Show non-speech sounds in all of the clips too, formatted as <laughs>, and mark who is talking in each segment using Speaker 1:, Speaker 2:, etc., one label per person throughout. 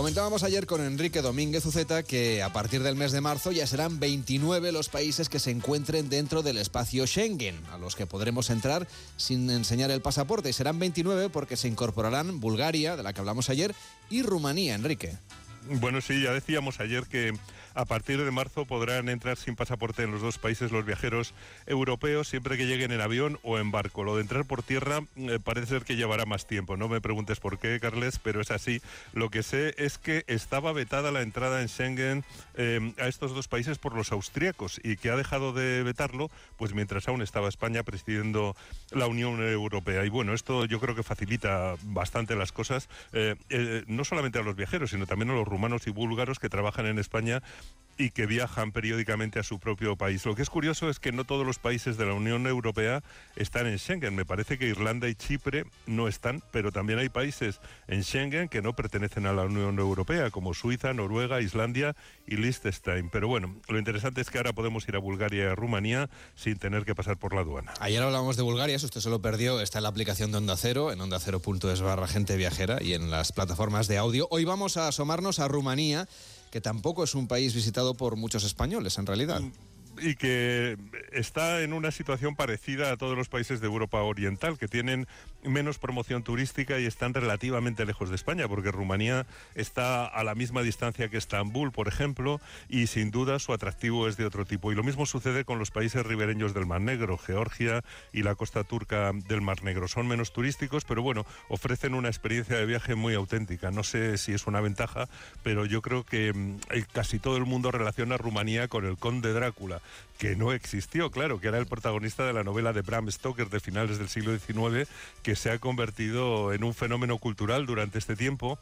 Speaker 1: Comentábamos ayer con Enrique Domínguez Uceta que a partir del mes de marzo ya serán 29 los países que se encuentren dentro del espacio Schengen, a los que podremos entrar sin enseñar el pasaporte. Y serán 29 porque se incorporarán Bulgaria, de la que hablamos ayer, y Rumanía, Enrique.
Speaker 2: Bueno, sí, ya decíamos ayer que a partir de marzo podrán entrar sin pasaporte en los dos países los viajeros europeos siempre que lleguen en avión o en barco. Lo de entrar por tierra eh, parece ser que llevará más tiempo. No me preguntes por qué, Carles, pero es así. Lo que sé es que estaba vetada la entrada en Schengen eh, a estos dos países por los austríacos y que ha dejado de vetarlo pues mientras aún estaba España presidiendo la Unión Europea. Y bueno, esto yo creo que facilita bastante las cosas, eh, no solamente a los viajeros, sino también a los rumanos y búlgaros que trabajan en España y que viajan periódicamente a su propio país. Lo que es curioso es que no todos los países de la Unión Europea están en Schengen. Me parece que Irlanda y Chipre no están, pero también hay países en Schengen que no pertenecen a la Unión Europea, como Suiza, Noruega, Islandia y Liechtenstein. Pero bueno, lo interesante es que ahora podemos ir a Bulgaria y a Rumanía sin tener que pasar por la aduana.
Speaker 1: Ayer hablamos de Bulgaria, si usted se lo perdió, está en la aplicación de Onda Cero, en onda cero.es barra gente viajera y en las plataformas de audio. Hoy vamos a asomarnos a Rumanía que tampoco es un país visitado por muchos españoles en realidad.
Speaker 2: Y que está en una situación parecida a todos los países de Europa Oriental, que tienen menos promoción turística y están relativamente lejos de España, porque Rumanía está a la misma distancia que Estambul, por ejemplo, y sin duda su atractivo es de otro tipo. Y lo mismo sucede con los países ribereños del Mar Negro, Georgia y la costa turca del Mar Negro. Son menos turísticos, pero bueno, ofrecen una experiencia de viaje muy auténtica. No sé si es una ventaja, pero yo creo que mm, casi todo el mundo relaciona Rumanía con el conde Drácula que no existió, claro, que era el protagonista de la novela de Bram Stoker de finales del siglo XIX, se ha convertido en un fenómeno cultural durante este tiempo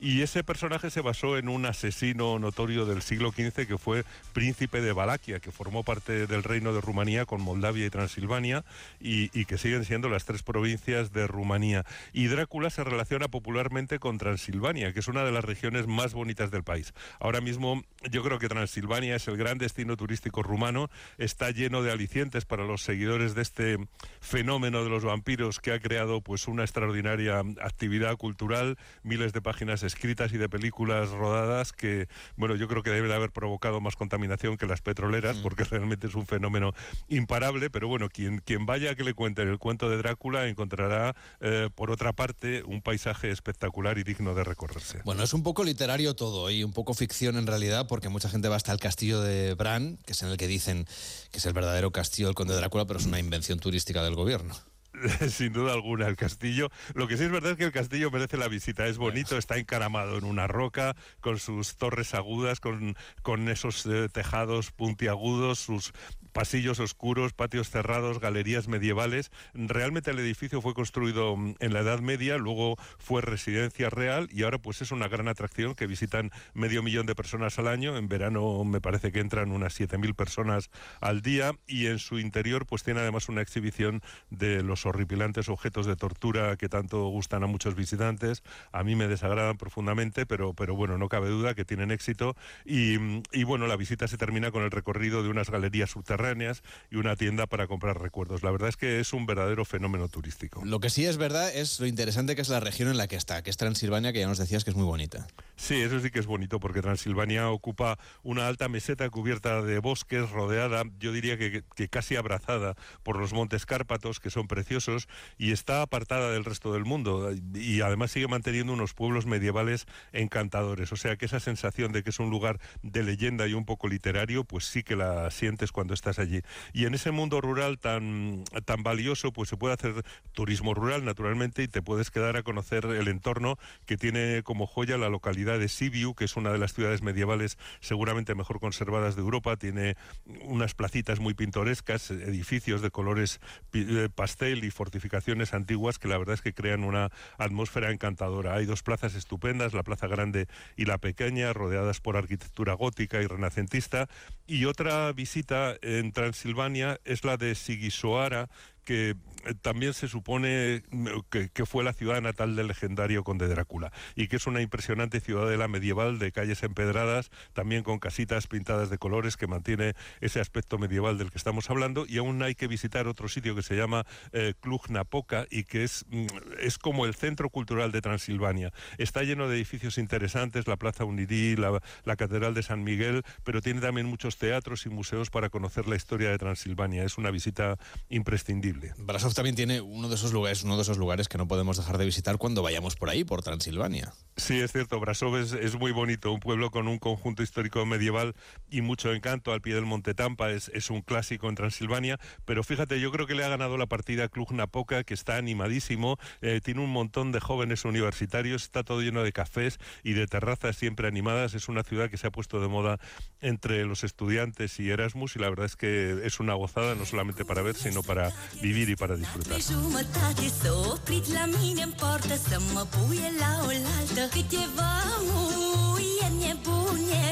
Speaker 2: y ese personaje se basó en un asesino notorio del siglo XV que fue príncipe de Valaquia, que formó parte del reino de Rumanía con Moldavia y Transilvania y, que siguen siendo las tres provincias de Rumanía. Y Drácula se relaciona popularmente con Transilvania, que es una de las regiones más bonitas del país. Ahora mismo yo creo que Transilvania es el gran destino turístico rumano, está lleno de alicientes para los seguidores de este fenómeno de los vampiros que ha creado pues una extraordinaria actividad cultural, miles de páginas escritas y de películas rodadas que, bueno, yo creo que debe de haber provocado más contaminación que las petroleras, mm. porque realmente es un fenómeno imparable, pero bueno, quien, quien vaya a que le cuenten el cuento de Drácula encontrará, eh, por otra parte, un paisaje espectacular y digno de recorrerse.
Speaker 1: Bueno, es un poco literario todo y un poco ficción en realidad, porque mucha gente va hasta el castillo de Bran, que es en el que dicen que es el verdadero castillo del conde de Drácula, pero es una invención turística del gobierno. <laughs>
Speaker 2: Sin duda alguna, el castillo. Lo que sí es verdad es que el castillo merece la visita. Es bonito, está encaramado en una roca, con sus torres agudas, con, con esos eh, tejados puntiagudos, sus pasillos oscuros, patios cerrados, galerías medievales. Realmente el edificio fue construido mm, en la Edad Media, luego fue residencia real y ahora pues es una gran atracción que visitan medio millón de personas al año. En verano me parece que entran unas 7.000 personas al día y en su interior pues tiene además una exhibición de los horripilantes objetos de tortura que tanto gustan a muchos visitantes. A mí me desagradan profundamente, pero, pero bueno, no cabe duda que tienen éxito y, y bueno, la visita se termina con el recorrido de unas galerías subterráneas y una tienda para comprar recuerdos. La verdad es que es un verdadero fenómeno turístico.
Speaker 1: Lo que sí es verdad es lo interesante que es la región en la que está, que es Transilvania, que ya nos decías que es muy bonita.
Speaker 2: Sí, eso sí que es bonito, porque Transilvania ocupa una alta meseta cubierta de bosques, rodeada, yo diría que, que casi abrazada por los montes Cárpatos, que son preciosos, y está apartada del resto del mundo. Y además sigue manteniendo unos pueblos medievales encantadores. O sea que esa sensación de que es un lugar de leyenda y un poco literario, pues sí que la sientes cuando estás allí. Y en ese mundo rural tan, tan valioso, pues se puede hacer turismo rural, naturalmente, y te puedes quedar a conocer el entorno que tiene como joya la localidad de Sibiu, que es una de las ciudades medievales seguramente mejor conservadas de Europa. Tiene unas placitas muy pintorescas, edificios de colores eh, pastel y fortificaciones antiguas que la verdad es que crean una atmósfera encantadora. Hay dos plazas estupendas, la Plaza Grande y la Pequeña, rodeadas por arquitectura gótica y renacentista. Y otra visita en Transilvania es la de Sigisoara, que también se supone mm, que, fue la ciudad natal del legendario conde Drácula y que es una impresionante ciudadela medieval de calles empedradas, también con casitas pintadas de colores que mantiene ese aspecto medieval del que estamos hablando y aún hay que visitar otro sitio que se llama eh, Cluj-Napoca y que es, mm, es como el centro cultural de Transilvania. Está lleno de edificios interesantes, la Plaza Unirí, la Catedral de San Miguel, pero tiene también muchos teatros y museos para conocer la historia de Transilvania. Es una visita imprescindible.
Speaker 1: Brasov también tiene uno de esos lugares, uno de esos lugares que no podemos dejar de visitar cuando vayamos por ahí, por Transilvania.
Speaker 2: Sí, es cierto. Brasov es, muy bonito, un pueblo con un conjunto histórico medieval y mucho encanto al pie del Monte Tampa. Es, un clásico en Transilvania, pero fíjate, yo creo que le ha ganado la partida Cluj Napoca, que está animadísimo, eh, tiene un montón de jóvenes universitarios, está todo lleno de cafés y de terrazas siempre animadas. Es una ciudad que se ha puesto de moda entre los estudiantes y Erasmus y la verdad es que es una gozada no solamente para ver, sino para vivir Divinii para disfrutar.
Speaker 3: jumătate s-a oprit la mine în portă Să mă puie la oaltă Cât e vămuie nebunie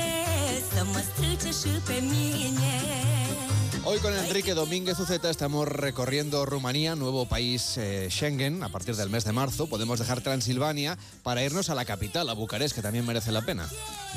Speaker 3: Să mă strâce și pe mine
Speaker 1: Hoy con Enrique Domínguez Uceta estamos recorriendo Rumanía, nuevo país eh, Schengen, a partir del mes de marzo. Podemos dejar Transilvania para irnos a la capital, a Bucarest, que también merece la pena.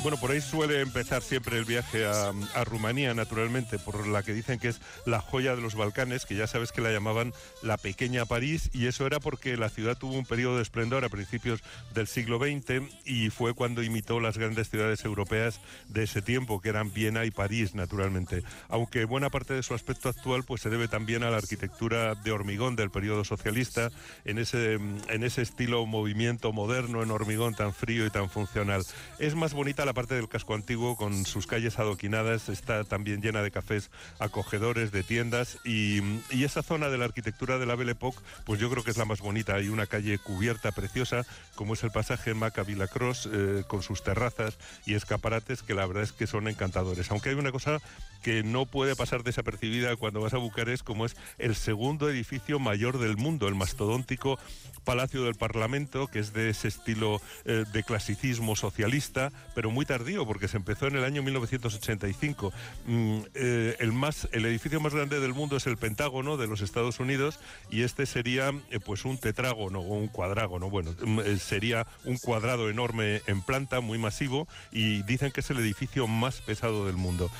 Speaker 2: Bueno, por ahí suele empezar siempre el viaje a, Rumanía, naturalmente, por la que dicen que es la joya de los Balcanes, que ya sabes que la llamaban la pequeña París, y eso era porque la ciudad tuvo un periodo de esplendor a principios del siglo XX y fue cuando imitó las grandes ciudades europeas de ese tiempo, que eran Viena y París, naturalmente. Aunque buena parte de su aspecto actual pues se debe también a la arquitectura de hormigón del periodo socialista, en ese, en ese estilo movimiento moderno en hormigón tan frío y tan funcional. Es más bonita la parte del casco antiguo con sus calles adoquinadas, está también llena de cafés acogedores, de tiendas y, esa zona de la arquitectura de la Belle Époque, pues yo creo que es la más bonita. Hay una calle cubierta preciosa, como es el pasaje Maca Villa Cross, eh, con sus terrazas y escaparates que la verdad es que son encantadores. Aunque hay una cosa que no puede pasar desapercibida cuando vas a Bucarest, como es el segundo edificio mayor del mundo, el mastodóntico Palacio del Parlamento, que es de ese estilo eh, de clasicismo socialista, pero muy tardío, porque se empezó en el año 1985. Mm, eh, el, más, el edificio más grande del mundo es el Pentágono de los Estados Unidos y este sería eh, pues un tetrágono o un cuadrágono. Bueno, mm, sería un cuadrado enorme en planta, muy masivo, y dicen que es el edificio más pesado del mundo.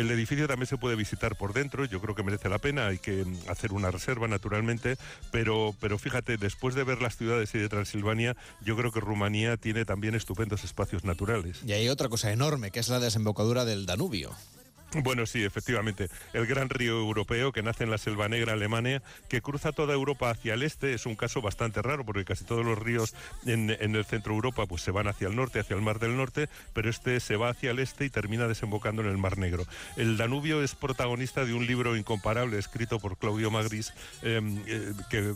Speaker 2: El edificio también se puede visitar por dentro, yo creo que merece la pena, hay que mm, hacer una reserva naturalmente, pero, pero fíjate, después después de ver las ciudades y de Transilvania, yo creo que Rumanía tiene también estupendos espacios naturales.
Speaker 1: Y hay otra cosa enorme, que es la desembocadura del Danubio.
Speaker 2: Bueno, sí, efectivamente. El gran río europeo que nace en la Selva Negra, Alemania, que cruza toda Europa hacia el este, es un caso bastante raro porque casi todos los ríos en, el centro de Europa pues se van hacia el norte, hacia el Mar del Norte, pero este se va hacia el este y termina desembocando en el Mar Negro. El Danubio es protagonista de un libro incomparable escrito por Claudio Magris em, eh, que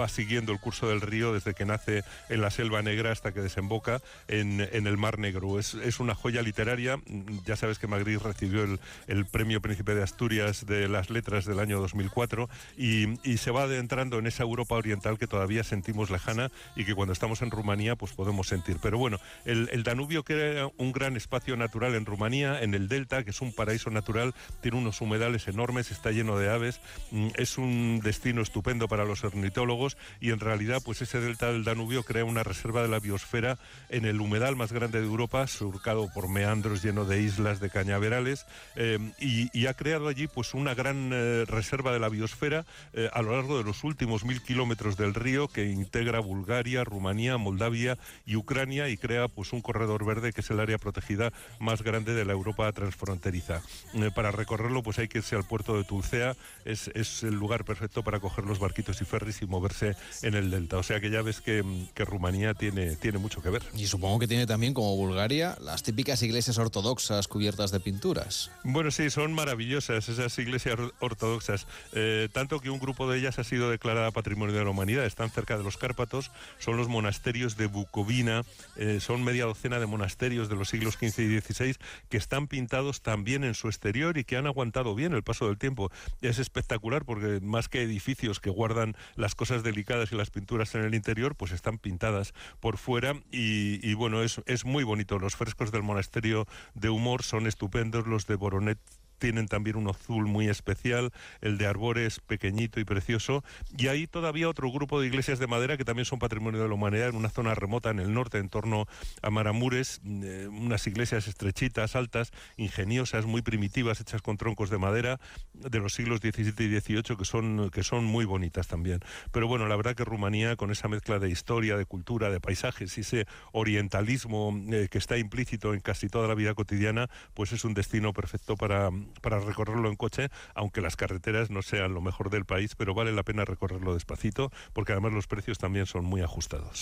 Speaker 2: va siguiendo el curso del río desde que nace en la Selva Negra hasta que desemboca en, el Mar Negro. Es, es una joya literaria. Ya sabes que Magris recibió el, el Premio Príncipe de Asturias de las Letras del año 2004 y, se va adentrando en esa Europa oriental que todavía sentimos lejana y que cuando estamos en Rumanía pues podemos sentir. Pero bueno, el, Danubio crea un gran espacio natural en Rumanía, en el Delta, que es un paraíso natural, tiene unos humedales enormes, está lleno de aves, mm, es un destino estupendo para los ornitólogos y en realidad pues ese Delta del Danubio crea una reserva de la biosfera en el humedal más grande de Europa, surcado por meandros lleno de islas de cañaverales. Y, ha creado allí pues una gran eh, reserva de la biosfera eh, a lo largo de los últimos mil kilómetros del río que integra Bulgaria, Rumanía, Moldavia y Ucrania y crea pues un corredor verde que es el área protegida más grande de la Europa transfronteriza. para recorrerlo pues hay que irse al puerto de Tulcea, es, es, el lugar perfecto para coger los barquitos y ferries y moverse en el delta. O sea que ya ves que, que Rumanía tiene, tiene mucho que ver.
Speaker 1: Y supongo que tiene también como Bulgaria las típicas iglesias ortodoxas cubiertas de pinturas.
Speaker 2: Bueno, sí, son maravillosas esas iglesias ortodoxas, eh, tanto que un grupo de ellas ha sido declarada Patrimonio de la Humanidad, están cerca de los Cárpatos, son los monasterios de Bucovina, eh, son media docena de monasterios de los siglos XV y XVI que están pintados también en su exterior y que han aguantado bien el paso del tiempo. Es espectacular porque más que edificios que guardan las cosas delicadas y las pinturas en el interior, pues están pintadas por fuera y, bueno, es, es muy bonito. Los frescos del monasterio de Humor son estupendos, los de internet tienen también un azul muy especial, el de Arbores pequeñito y precioso, y hay todavía otro grupo de iglesias de madera que también son patrimonio de la humanidad en una zona remota en el norte, en torno a Maramures, eh, unas iglesias estrechitas, altas, ingeniosas, muy primitivas, hechas con troncos de madera de los siglos XVII y XVIII que son, que son muy bonitas también. Pero bueno, la verdad que Rumanía, con esa mezcla de historia, de cultura, de paisajes y ese orientalismo eh, que está implícito en casi toda la vida cotidiana, pues es un destino perfecto para, para recorrerlo en coche, aunque las carreteras no sean lo mejor del país, pero vale la pena recorrerlo despacito, porque además los precios también son muy ajustados.